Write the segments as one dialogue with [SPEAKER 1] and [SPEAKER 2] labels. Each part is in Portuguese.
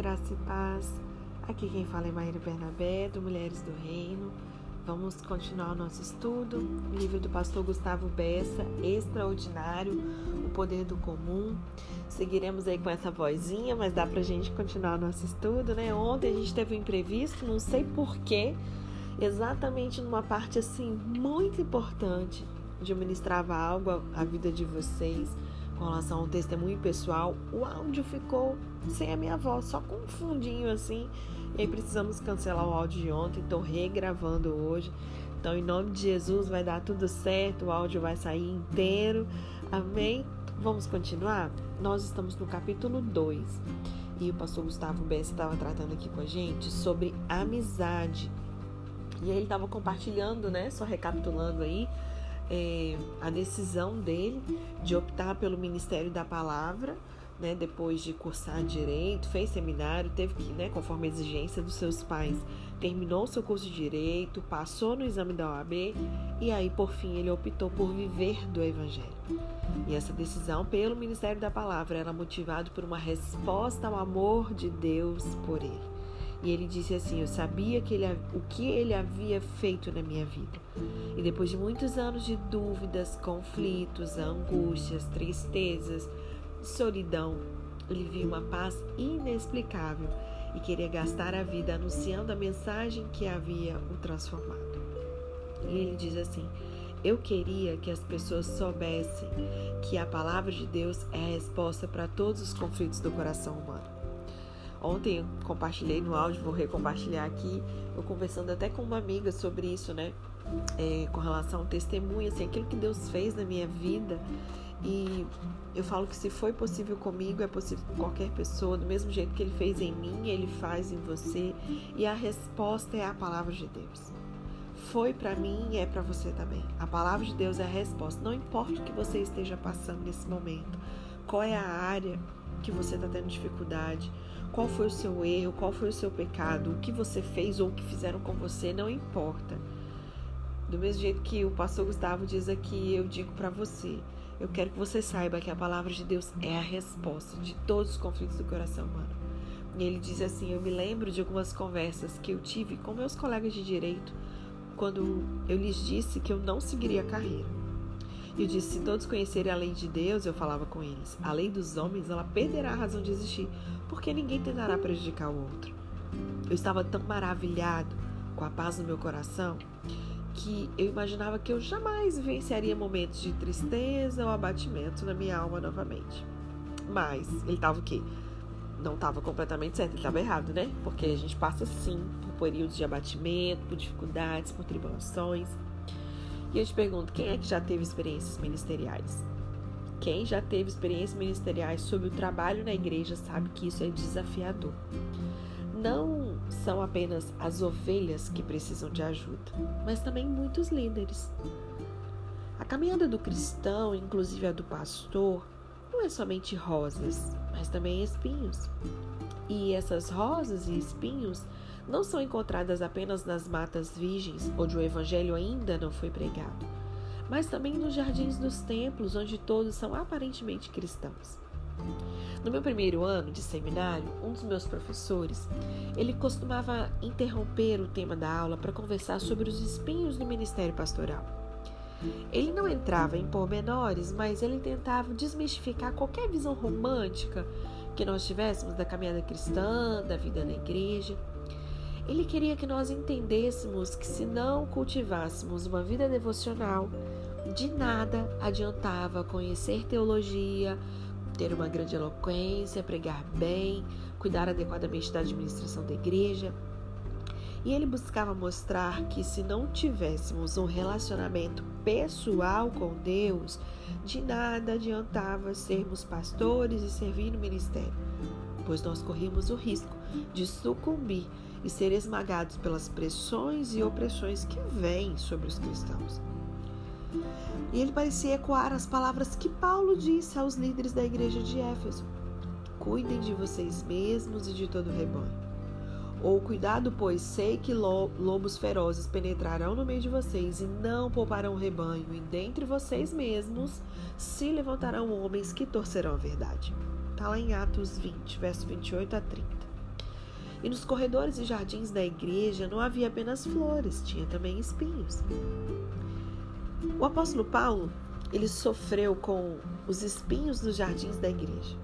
[SPEAKER 1] graça e paz. Aqui quem fala é Maíra Bernabé, do Mulheres do Reino. Vamos continuar o nosso estudo. Livro do pastor Gustavo Bessa, Extraordinário, O Poder do Comum. Seguiremos aí com essa vozinha, mas dá pra gente continuar o nosso estudo, né? Ontem a gente teve um imprevisto, não sei porquê, exatamente numa parte assim muito importante de eu algo à vida de vocês com relação ao testemunho pessoal, o áudio ficou sem a minha voz, só com um fundinho assim. E aí precisamos cancelar o áudio de ontem, estou regravando hoje. Então, em nome de Jesus, vai dar tudo certo, o áudio vai sair inteiro. Amém? Vamos continuar? Nós estamos no capítulo 2 e o pastor Gustavo Bessa estava tratando aqui com a gente sobre amizade. E ele estava compartilhando, né? Só recapitulando aí é, a decisão dele de optar pelo Ministério da Palavra, né, depois de cursar direito, fez seminário, teve que, né, conforme a exigência dos seus pais, terminou seu curso de direito, passou no exame da OAB e aí, por fim, ele optou por viver do Evangelho. E essa decisão pelo Ministério da Palavra era motivada por uma resposta ao amor de Deus por ele. E ele disse assim: Eu sabia que ele, o que ele havia feito na minha vida. E depois de muitos anos de dúvidas, conflitos, angústias, tristezas, solidão, ele viu uma paz inexplicável e queria gastar a vida anunciando a mensagem que havia o transformado. E ele diz assim: Eu queria que as pessoas soubessem que a palavra de Deus é a resposta para todos os conflitos do coração humano. Ontem eu compartilhei no áudio, vou recompartilhar aqui, eu conversando até com uma amiga sobre isso, né? É, com relação ao testemunho, assim, aquilo que Deus fez na minha vida. E eu falo que se foi possível comigo, é possível com qualquer pessoa, do mesmo jeito que ele fez em mim, ele faz em você. E a resposta é a palavra de Deus. Foi para mim e é para você também. A palavra de Deus é a resposta. Não importa o que você esteja passando nesse momento, qual é a área que você está tendo dificuldade, qual foi o seu erro, qual foi o seu pecado, o que você fez ou o que fizeram com você, não importa. Do mesmo jeito que o pastor Gustavo diz aqui, eu digo para você, eu quero que você saiba que a palavra de Deus é a resposta de todos os conflitos do coração humano. E ele diz assim: Eu me lembro de algumas conversas que eu tive com meus colegas de direito quando eu lhes disse que eu não seguiria a carreira. Eu disse: se todos conhecerem a lei de Deus, eu falava com eles, a lei dos homens, ela perderá a razão de existir, porque ninguém tentará prejudicar o outro. Eu estava tão maravilhado com a paz no meu coração que eu imaginava que eu jamais vivenciaria momentos de tristeza ou abatimento na minha alma novamente. Mas ele estava o quê? Não estava completamente certo, ele estava errado, né? Porque a gente passa sim por períodos de abatimento, por dificuldades, por tribulações. E eu te pergunto, quem é que já teve experiências ministeriais? Quem já teve experiências ministeriais sobre o trabalho na igreja sabe que isso é desafiador. Não são apenas as ovelhas que precisam de ajuda, mas também muitos líderes. A caminhada do cristão, inclusive a do pastor, não é somente rosas, mas também espinhos. E essas rosas e espinhos não são encontradas apenas nas matas virgens, onde o evangelho ainda não foi pregado, mas também nos jardins dos templos, onde todos são aparentemente cristãos. No meu primeiro ano de seminário, um dos meus professores, ele costumava interromper o tema da aula para conversar sobre os espinhos do ministério pastoral. Ele não entrava em pormenores, mas ele tentava desmistificar qualquer visão romântica que nós tivéssemos da caminhada cristã, da vida na igreja. Ele queria que nós entendêssemos que se não cultivássemos uma vida devocional, de nada adiantava conhecer teologia, ter uma grande eloquência, pregar bem, cuidar adequadamente da administração da igreja. E ele buscava mostrar que se não tivéssemos um relacionamento pessoal com Deus, de nada adiantava sermos pastores e servir no ministério, pois nós corríamos o risco de sucumbir e ser esmagados pelas pressões e opressões que vêm sobre os cristãos. E ele parecia ecoar as palavras que Paulo disse aos líderes da igreja de Éfeso: Cuidem de vocês mesmos e de todo o rebanho. Ou cuidado, pois sei que lobos ferozes penetrarão no meio de vocês e não pouparão o rebanho, e dentre vocês mesmos se levantarão homens que torcerão a verdade. Está lá em Atos 20, verso 28 a 30. E nos corredores e jardins da igreja não havia apenas flores, tinha também espinhos. O apóstolo Paulo, ele sofreu com os espinhos dos jardins da igreja.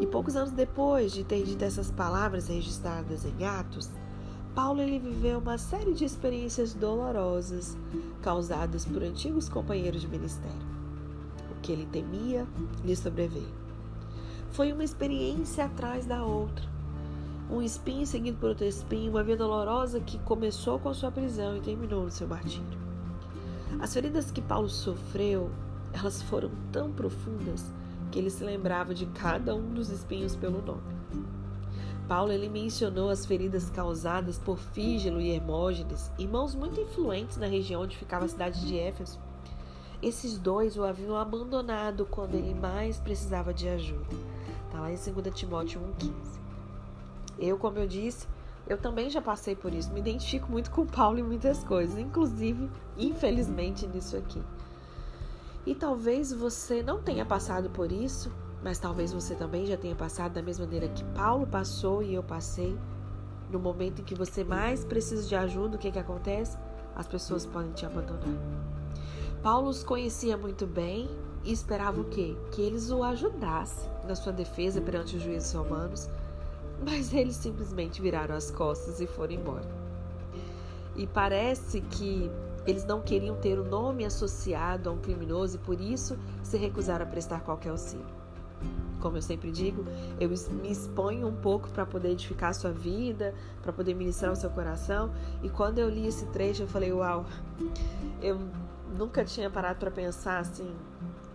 [SPEAKER 1] E poucos anos depois de ter dito essas palavras registradas em Atos, Paulo ele viveu uma série de experiências dolorosas causadas por antigos companheiros de ministério. O que ele temia lhe sobreveio. Foi uma experiência atrás da outra. Um espinho seguido por outro espinho, uma vida dolorosa que começou com a sua prisão e terminou no seu martírio. As feridas que Paulo sofreu, elas foram tão profundas que ele se lembrava de cada um dos espinhos pelo nome. Paulo ele mencionou as feridas causadas por Fígelo e Hermógenes, irmãos muito influentes na região onde ficava a cidade de Éfeso. Esses dois o haviam abandonado quando ele mais precisava de ajuda. Está lá em 2 Timóteo 1,15. Eu, como eu disse, eu também já passei por isso. Me identifico muito com Paulo em muitas coisas, inclusive, infelizmente, nisso aqui. E talvez você não tenha passado por isso, mas talvez você também já tenha passado da mesma maneira que Paulo passou e eu passei. No momento em que você mais precisa de ajuda, o que, que acontece? As pessoas podem te abandonar. Paulo os conhecia muito bem e esperava o quê? Que eles o ajudassem na sua defesa perante os juízes romanos, mas eles simplesmente viraram as costas e foram embora. E parece que eles não queriam ter o nome associado a um criminoso e por isso se recusaram a prestar qualquer auxílio. Como eu sempre digo, eu me exponho um pouco para poder edificar a sua vida, para poder ministrar o seu coração. E quando eu li esse trecho, eu falei: Uau, eu nunca tinha parado para pensar assim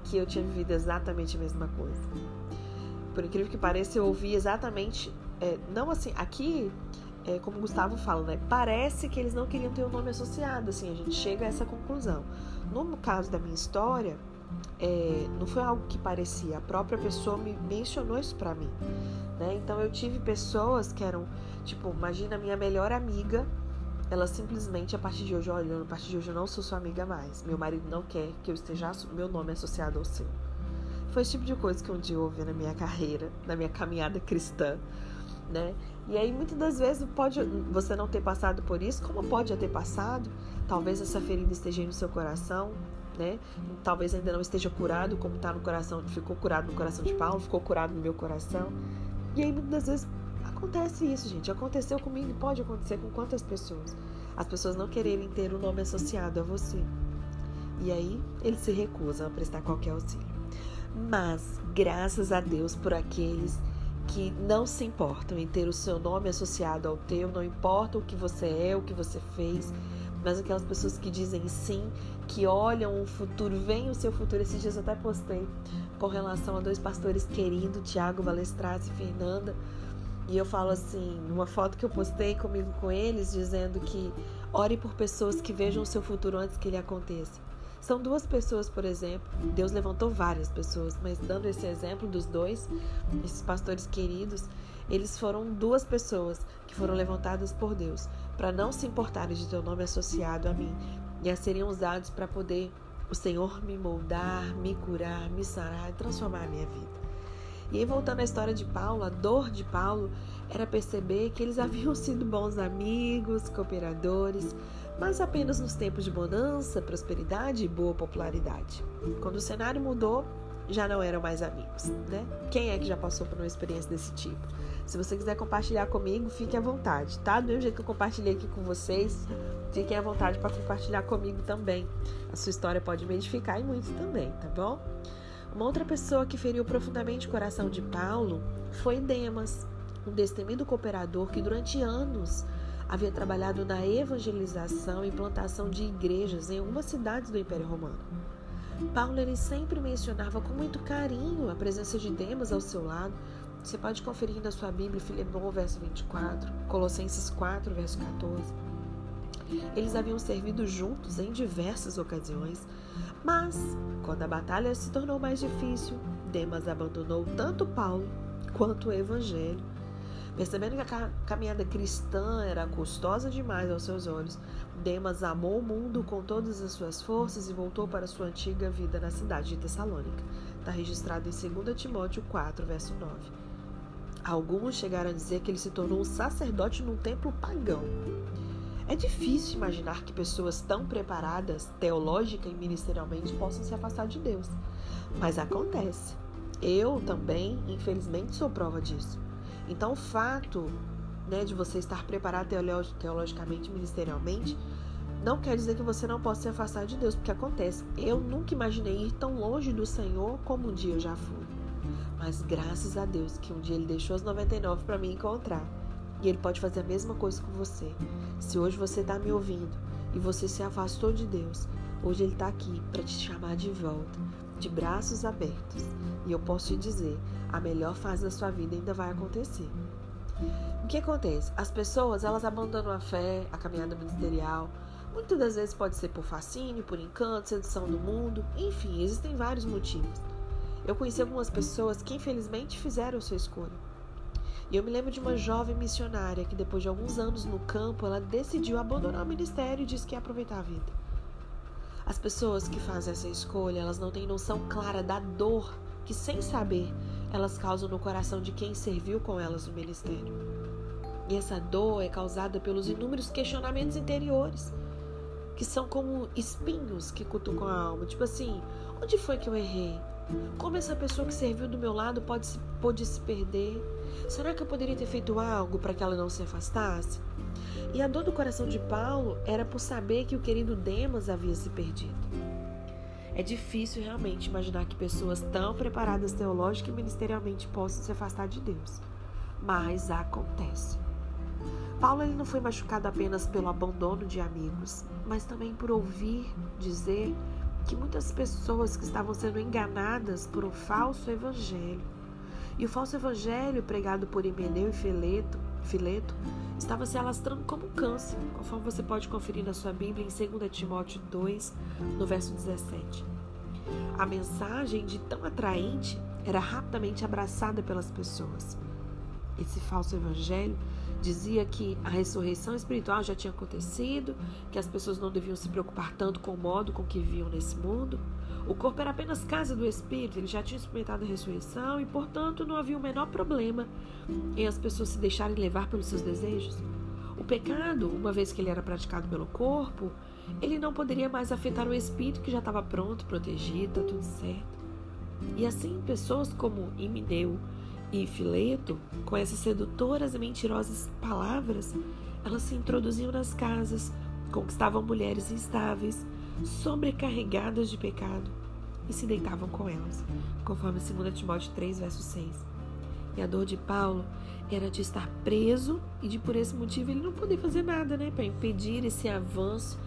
[SPEAKER 1] que eu tinha vivido exatamente a mesma coisa. Por incrível que pareça, eu ouvi exatamente, é, não assim, aqui é, como o Gustavo fala, né? Parece que eles não queriam ter o um nome associado, assim, a gente chega a essa conclusão. No caso da minha história, é, não foi algo que parecia, a própria pessoa me mencionou isso para mim, né? Então eu tive pessoas que eram, tipo, imagina minha melhor amiga, ela simplesmente a partir de hoje, olha, a partir de hoje eu não sou sua amiga mais. Meu marido não quer que eu esteja meu nome associado ao seu. Foi esse tipo de coisa que um dia houve na minha carreira, na minha caminhada cristã né? E aí muitas das vezes pode você não ter passado por isso, como pode já ter passado. Talvez essa ferida esteja no seu coração, né? Talvez ainda não esteja curado, como está no coração, ficou curado no coração de Paulo, ficou curado no meu coração. E aí muitas das vezes acontece isso, gente. Aconteceu comigo e pode acontecer com quantas pessoas? As pessoas não quererem ter o um nome associado a você. E aí eles se recusam a prestar qualquer auxílio. Mas graças a Deus por aqueles que não se importam em ter o seu nome associado ao teu, não importa o que você é, o que você fez, mas aquelas pessoas que dizem sim, que olham o futuro, veem o seu futuro. Esses dias eu até postei com relação a dois pastores queridos, Tiago Balestraz e Fernanda, e eu falo assim, numa foto que eu postei comigo com eles, dizendo que ore por pessoas que vejam o seu futuro antes que ele aconteça. São duas pessoas, por exemplo. Deus levantou várias pessoas, mas dando esse exemplo dos dois, esses pastores queridos, eles foram duas pessoas que foram levantadas por Deus para não se importarem de ter o nome associado a mim e a seriam usados para poder o Senhor me moldar, me curar, me sarar, transformar a minha vida. E aí, voltando à história de Paulo, a dor de Paulo era perceber que eles haviam sido bons amigos, cooperadores, mas apenas nos tempos de bonança, prosperidade e boa popularidade. Quando o cenário mudou, já não eram mais amigos, né? Quem é que já passou por uma experiência desse tipo? Se você quiser compartilhar comigo, fique à vontade, tá? Do mesmo jeito que eu compartilhei aqui com vocês, fiquem à vontade para compartilhar comigo também. A sua história pode me edificar e muito também, tá bom? Uma outra pessoa que feriu profundamente o coração de Paulo foi Demas, um destemido cooperador que durante anos havia trabalhado na evangelização e plantação de igrejas em algumas cidades do Império Romano. Paulo ele sempre mencionava com muito carinho a presença de Demas ao seu lado. Você pode conferir na sua Bíblia, Filemão, verso 24, Colossenses 4, verso 14. Eles haviam servido juntos em diversas ocasiões, mas quando a batalha se tornou mais difícil, Demas abandonou tanto Paulo quanto o evangelho Percebendo que a caminhada cristã era custosa demais aos seus olhos, Demas amou o mundo com todas as suas forças e voltou para sua antiga vida na cidade de Tessalônica. Está registrado em 2 Timóteo 4, verso 9. Alguns chegaram a dizer que ele se tornou um sacerdote num templo pagão. É difícil imaginar que pessoas tão preparadas, teológica e ministerialmente, possam se afastar de Deus. Mas acontece. Eu também, infelizmente, sou prova disso. Então, o fato né, de você estar preparado teologicamente, ministerialmente, não quer dizer que você não possa se afastar de Deus, porque acontece. Eu nunca imaginei ir tão longe do Senhor como um dia eu já fui. Mas graças a Deus que um dia Ele deixou os 99 para me encontrar. E Ele pode fazer a mesma coisa com você. Se hoje você está me ouvindo e você se afastou de Deus, hoje Ele está aqui para te chamar de volta, de braços abertos. E eu posso te dizer, a melhor fase da sua vida ainda vai acontecer. O que acontece? As pessoas elas abandonam a fé, a caminhada ministerial. Muitas das vezes pode ser por fascínio, por encanto, sedução do mundo, enfim, existem vários motivos. Eu conheci algumas pessoas que infelizmente fizeram sua escolha. E eu me lembro de uma jovem missionária que, depois de alguns anos no campo, ela decidiu abandonar o ministério e disse que ia aproveitar a vida. As pessoas que fazem essa escolha, elas não têm noção clara da dor que, sem saber, elas causam no coração de quem serviu com elas no ministério. E essa dor é causada pelos inúmeros questionamentos interiores, que são como espinhos que cutucam a alma. Tipo assim, onde foi que eu errei? Como essa pessoa que serviu do meu lado pode se, pode se perder? Será que eu poderia ter feito algo para que ela não se afastasse? E a dor do coração de Paulo era por saber que o querido Demas havia se perdido. É difícil realmente imaginar que pessoas tão preparadas teológica e ministerialmente possam se afastar de Deus. Mas acontece. Paulo ele não foi machucado apenas pelo abandono de amigos, mas também por ouvir dizer que muitas pessoas que estavam sendo enganadas por um falso evangelho. E o falso evangelho pregado por Himeneu e Fileto, Fileto estava se alastrando como um câncer, conforme você pode conferir na sua Bíblia em 2 Timóteo 2, no verso 17. A mensagem de tão atraente era rapidamente abraçada pelas pessoas. Esse falso evangelho dizia que a ressurreição espiritual já tinha acontecido, que as pessoas não deviam se preocupar tanto com o modo com que viviam nesse mundo. O corpo era apenas casa do espírito, ele já tinha experimentado a ressurreição e, portanto, não havia o menor problema em as pessoas se deixarem levar pelos seus desejos. O pecado, uma vez que ele era praticado pelo corpo, ele não poderia mais afetar o espírito que já estava pronto, protegido, tá tudo certo. E assim, pessoas como Imineu, e Fileto, com essas sedutoras e mentirosas palavras, elas se introduziam nas casas, conquistavam mulheres instáveis, sobrecarregadas de pecado, e se deitavam com elas, conforme 2 Timóteo 3, verso 6. E a dor de Paulo era de estar preso e de por esse motivo ele não poder fazer nada, né, para impedir esse avanço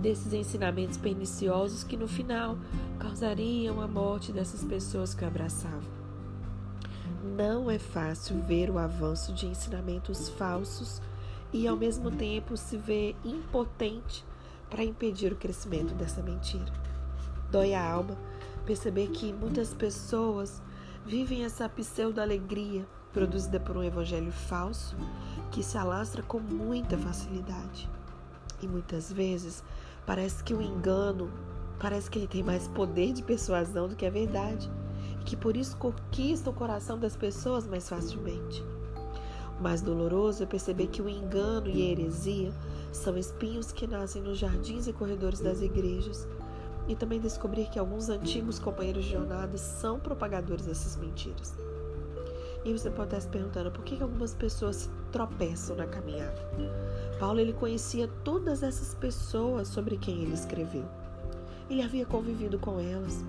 [SPEAKER 1] desses ensinamentos perniciosos que no final causariam a morte dessas pessoas que o abraçavam. Não é fácil ver o avanço de ensinamentos falsos e, ao mesmo tempo, se ver impotente para impedir o crescimento dessa mentira. Dói a alma perceber que muitas pessoas vivem essa pseudo-alegria produzida por um evangelho falso que se alastra com muita facilidade. E muitas vezes parece que o engano, parece que ele tem mais poder de persuasão do que a verdade que por isso conquista o coração das pessoas mais facilmente. O mais doloroso é perceber que o engano e a heresia são espinhos que nascem nos jardins e corredores das igrejas, e também descobrir que alguns antigos companheiros de jornada são propagadores dessas mentiras. E você pode estar se perguntando por que algumas pessoas tropeçam na caminhada. Paulo ele conhecia todas essas pessoas sobre quem ele escreveu. Ele havia convivido com elas,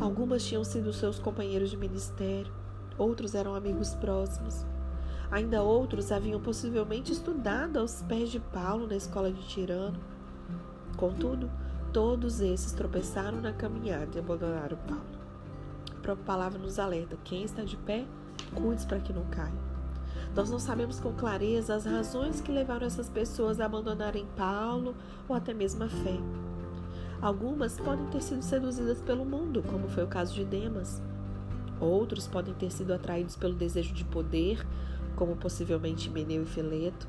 [SPEAKER 1] Algumas tinham sido seus companheiros de ministério, outros eram amigos próximos. Ainda outros haviam possivelmente estudado aos pés de Paulo na escola de Tirano. Contudo, todos esses tropeçaram na caminhada e abandonaram Paulo. A própria palavra nos alerta: quem está de pé, cuide para que não caia. Nós não sabemos com clareza as razões que levaram essas pessoas a abandonarem Paulo ou até mesmo a fé. Algumas podem ter sido seduzidas pelo mundo, como foi o caso de Demas. Outros podem ter sido atraídos pelo desejo de poder, como possivelmente Meneu e Fileto,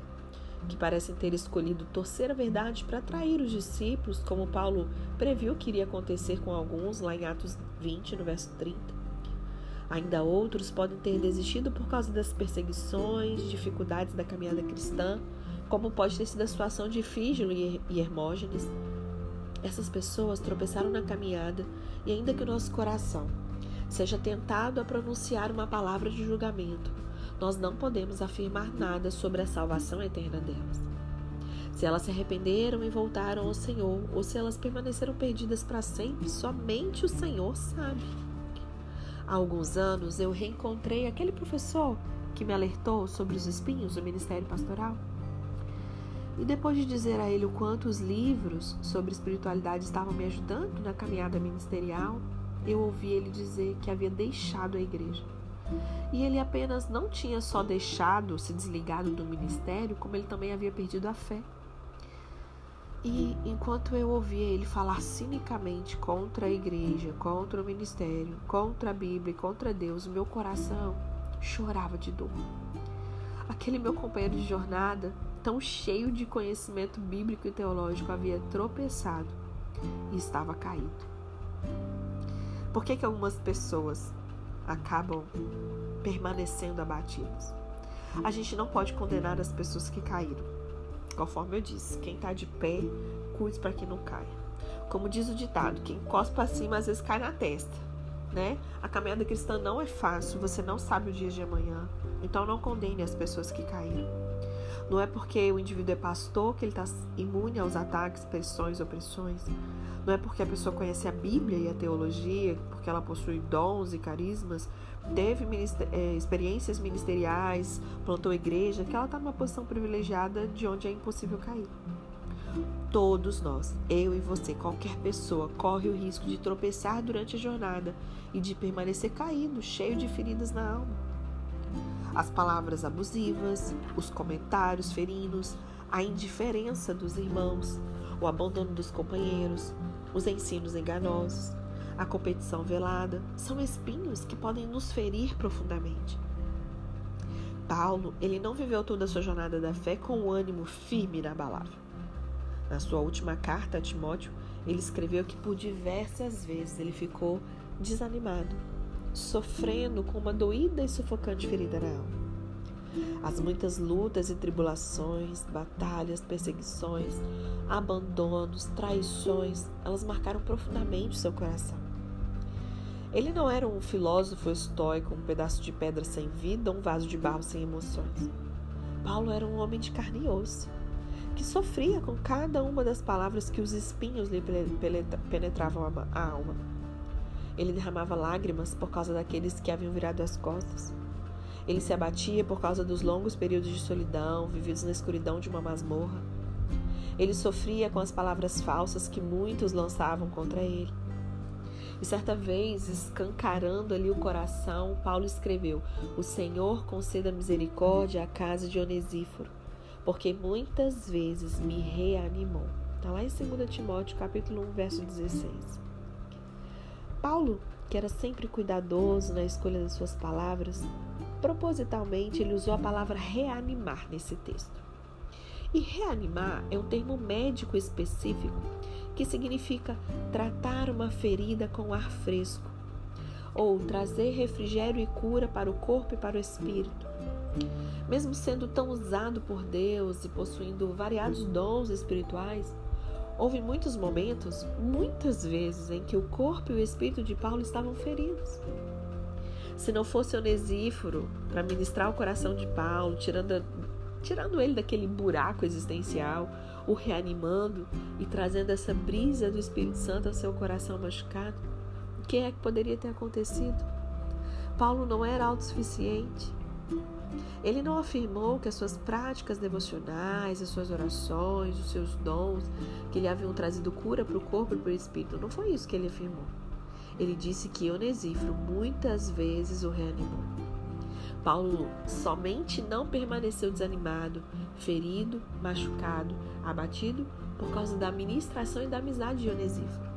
[SPEAKER 1] que parecem ter escolhido torcer a verdade para atrair os discípulos, como Paulo previu que iria acontecer com alguns lá em Atos 20, no verso 30. Ainda outros podem ter desistido por causa das perseguições, dificuldades da caminhada cristã, como pode ter sido a situação de Fígilo e Hermógenes. Essas pessoas tropeçaram na caminhada e ainda que o nosso coração seja tentado a pronunciar uma palavra de julgamento, nós não podemos afirmar nada sobre a salvação eterna delas. Se elas se arrependeram e voltaram ao Senhor, ou se elas permaneceram perdidas para sempre, somente o Senhor sabe. Há alguns anos eu reencontrei aquele professor que me alertou sobre os espinhos do ministério pastoral. E depois de dizer a ele o quanto os livros sobre espiritualidade estavam me ajudando na caminhada ministerial, eu ouvi ele dizer que havia deixado a igreja. E ele apenas não tinha só deixado, se desligado do ministério, como ele também havia perdido a fé. E enquanto eu ouvia ele falar cinicamente contra a igreja, contra o ministério, contra a Bíblia, contra Deus, meu coração chorava de dor. Aquele meu companheiro de jornada, tão cheio de conhecimento bíblico e teológico, havia tropeçado e estava caído. Por que, que algumas pessoas acabam permanecendo abatidas? A gente não pode condenar as pessoas que caíram. Conforme eu disse, quem está de pé, cuide para que não caia. Como diz o ditado, quem cospe para cima às vezes cai na testa, né? A caminhada cristã não é fácil, você não sabe o dia de amanhã. Então não condene as pessoas que caíram. Não é porque o indivíduo é pastor que ele está imune aos ataques, pressões, opressões. Não é porque a pessoa conhece a Bíblia e a teologia, porque ela possui dons e carismas, teve minister, é, experiências ministeriais, plantou igreja, que ela está numa posição privilegiada de onde é impossível cair. Todos nós, eu e você, qualquer pessoa, corre o risco de tropeçar durante a jornada e de permanecer caído, cheio de feridas na alma. As palavras abusivas, os comentários ferinos, a indiferença dos irmãos, o abandono dos companheiros, os ensinos enganosos, a competição velada, são espinhos que podem nos ferir profundamente. Paulo, ele não viveu toda a sua jornada da fé com o ânimo firme e inabalável. Na sua última carta a Timóteo, ele escreveu que por diversas vezes ele ficou desanimado, sofrendo com uma doída e sufocante ferida na alma. As muitas lutas e tribulações, batalhas, perseguições, abandonos, traições, elas marcaram profundamente seu coração. Ele não era um filósofo estoico, um pedaço de pedra sem vida, um vaso de barro sem emoções. Paulo era um homem de carne e osso, que sofria com cada uma das palavras que os espinhos lhe penetravam a alma. Ele derramava lágrimas por causa daqueles que haviam virado as costas. Ele se abatia por causa dos longos períodos de solidão vividos na escuridão de uma masmorra. Ele sofria com as palavras falsas que muitos lançavam contra ele. E certa vez, escancarando ali o coração, Paulo escreveu: O Senhor conceda misericórdia à casa de Onesíforo, porque muitas vezes me reanimou. Está lá em 2 Timóteo, capítulo 1, verso 16. Paulo, que era sempre cuidadoso na escolha das suas palavras, propositalmente ele usou a palavra reanimar nesse texto. E reanimar é um termo médico específico que significa tratar uma ferida com ar fresco ou trazer refrigério e cura para o corpo e para o espírito. Mesmo sendo tão usado por Deus e possuindo variados dons espirituais, houve muitos momentos, muitas vezes, em que o corpo e o espírito de Paulo estavam feridos. Se não fosse Onesíforo para ministrar o coração de Paulo, tirando, tirando ele daquele buraco existencial, o reanimando e trazendo essa brisa do Espírito Santo ao seu coração machucado, o que é que poderia ter acontecido? Paulo não era autossuficiente. Ele não afirmou que as suas práticas devocionais, as suas orações, os seus dons, que lhe haviam trazido cura para o corpo e para o espírito. Não foi isso que ele afirmou. Ele disse que Onesíforo muitas vezes o reanimou. Paulo somente não permaneceu desanimado, ferido, machucado, abatido por causa da ministração e da amizade de Onesíforo.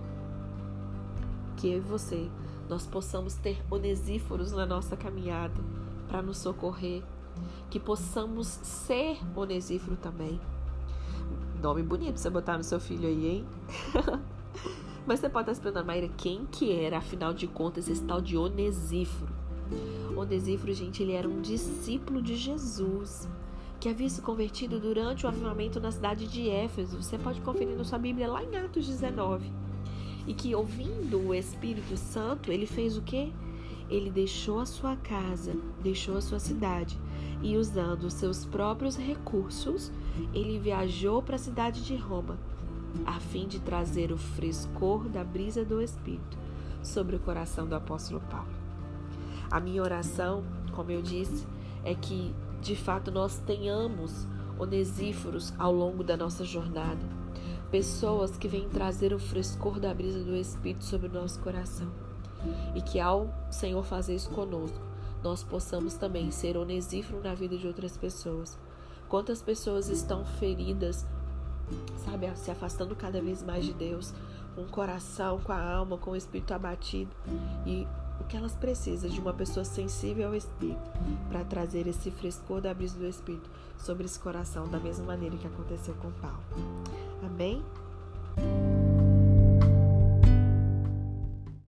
[SPEAKER 1] Que eu e você, nós possamos ter Onesíforos na nossa caminhada para nos socorrer, que possamos ser Onesíforo também. Nome bonito você botar no seu filho aí, hein? Mas você pode estar se perguntando, Maíra, quem que era, afinal de contas, esse tal de Onesíforo? Onesíforo, gente, ele era um discípulo de Jesus que havia se convertido durante o avivamento na cidade de Éfeso. Você pode conferir na sua Bíblia lá em Atos 19. E que ouvindo o Espírito Santo, ele fez o quê? Ele deixou a sua casa, deixou a sua cidade e usando os seus próprios recursos, ele viajou para a cidade de Roma, a fim de trazer o frescor da brisa do Espírito sobre o coração do apóstolo Paulo. A minha oração, como eu disse, é que de fato nós tenhamos onesíforos ao longo da nossa jornada, pessoas que vêm trazer o frescor da brisa do Espírito sobre o nosso coração. E que ao Senhor fazer isso conosco, nós possamos também ser onesífero na vida de outras pessoas. Quantas pessoas estão feridas, sabe, se afastando cada vez mais de Deus, com o coração, com a alma, com o espírito abatido. E o que elas precisam de uma pessoa sensível ao Espírito para trazer esse frescor da brisa do Espírito sobre esse coração, da mesma maneira que aconteceu com Paulo. Amém?